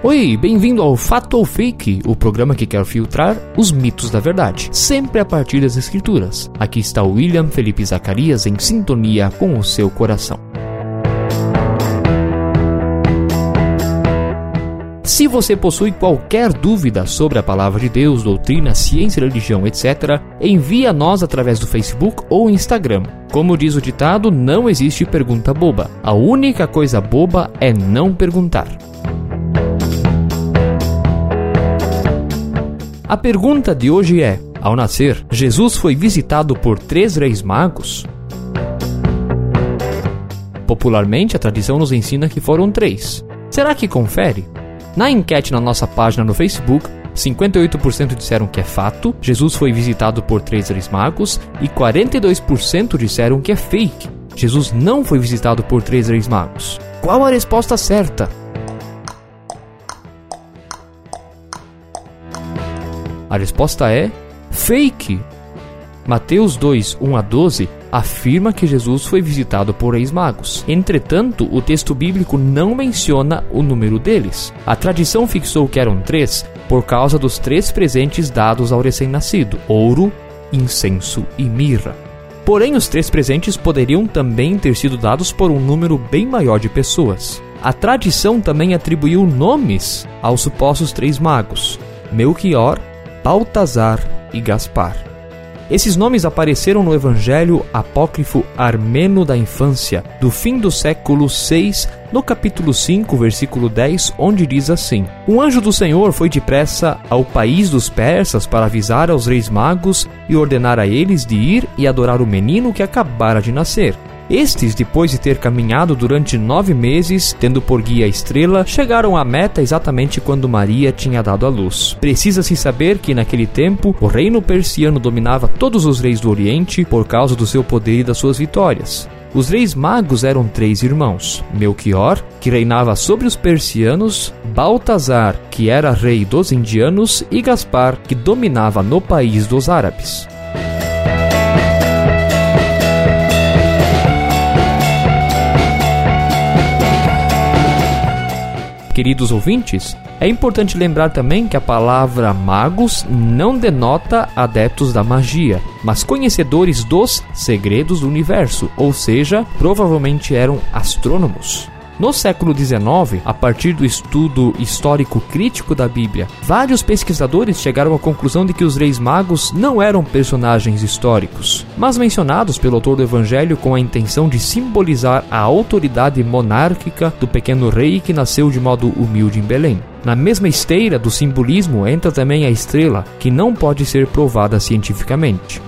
Oi, bem-vindo ao Fato ou Fake, o programa que quer filtrar os mitos da verdade, sempre a partir das escrituras. Aqui está o William Felipe Zacarias em sintonia com o seu coração. Se você possui qualquer dúvida sobre a palavra de Deus, doutrina, ciência, religião, etc., envie a nós através do Facebook ou Instagram. Como diz o ditado, não existe pergunta boba. A única coisa boba é não perguntar. A pergunta de hoje é: ao nascer, Jesus foi visitado por três reis magos? Popularmente, a tradição nos ensina que foram três. Será que confere? Na enquete na nossa página no Facebook, 58% disseram que é fato, Jesus foi visitado por três reis magos, e 42% disseram que é fake. Jesus não foi visitado por três reis magos. Qual a resposta certa? A resposta é fake. Mateus 2, 1 a 12 afirma que Jesus foi visitado por reis magos. Entretanto, o texto bíblico não menciona o número deles. A tradição fixou que eram três por causa dos três presentes dados ao recém-nascido: ouro, incenso e mirra. Porém, os três presentes poderiam também ter sido dados por um número bem maior de pessoas. A tradição também atribuiu nomes aos supostos três magos: Melchior, Baltazar e Gaspar. Esses nomes apareceram no Evangelho apócrifo armeno da infância, do fim do século 6, no capítulo 5, versículo 10, onde diz assim: Um anjo do Senhor foi depressa ao país dos persas para avisar aos reis magos e ordenar a eles de ir e adorar o menino que acabara de nascer. Estes, depois de ter caminhado durante nove meses, tendo por guia a estrela, chegaram à meta exatamente quando Maria tinha dado à luz. Precisa-se saber que, naquele tempo, o reino persiano dominava todos os reis do Oriente por causa do seu poder e das suas vitórias. Os reis magos eram três irmãos: Melchior, que reinava sobre os persianos, Baltazar, que era rei dos indianos, e Gaspar, que dominava no país dos árabes. Queridos ouvintes, é importante lembrar também que a palavra magos não denota adeptos da magia, mas conhecedores dos segredos do universo, ou seja, provavelmente eram astrônomos. No século XIX, a partir do estudo histórico crítico da Bíblia, vários pesquisadores chegaram à conclusão de que os reis magos não eram personagens históricos, mas mencionados pelo autor do Evangelho com a intenção de simbolizar a autoridade monárquica do pequeno rei que nasceu de modo humilde em Belém. Na mesma esteira do simbolismo entra também a estrela, que não pode ser provada cientificamente.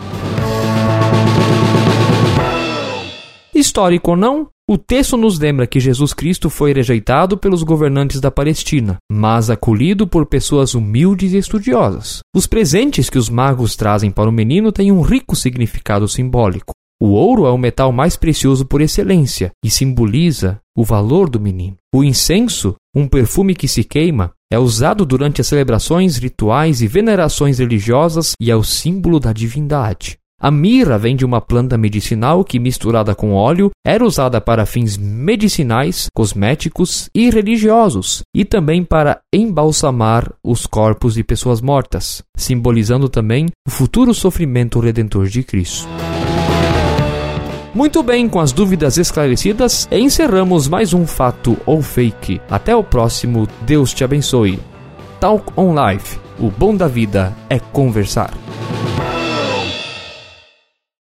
Histórico ou não, o texto nos lembra que Jesus Cristo foi rejeitado pelos governantes da Palestina, mas acolhido por pessoas humildes e estudiosas. Os presentes que os magos trazem para o menino têm um rico significado simbólico. O ouro é o metal mais precioso por excelência e simboliza o valor do menino. O incenso, um perfume que se queima, é usado durante as celebrações, rituais e venerações religiosas e é o símbolo da divindade. A mirra vem de uma planta medicinal que, misturada com óleo, era usada para fins medicinais, cosméticos e religiosos, e também para embalsamar os corpos de pessoas mortas, simbolizando também o futuro sofrimento redentor de Cristo. Muito bem, com as dúvidas esclarecidas, encerramos mais um fato ou fake. Até o próximo, Deus te abençoe. Talk on Life. O bom da vida é conversar.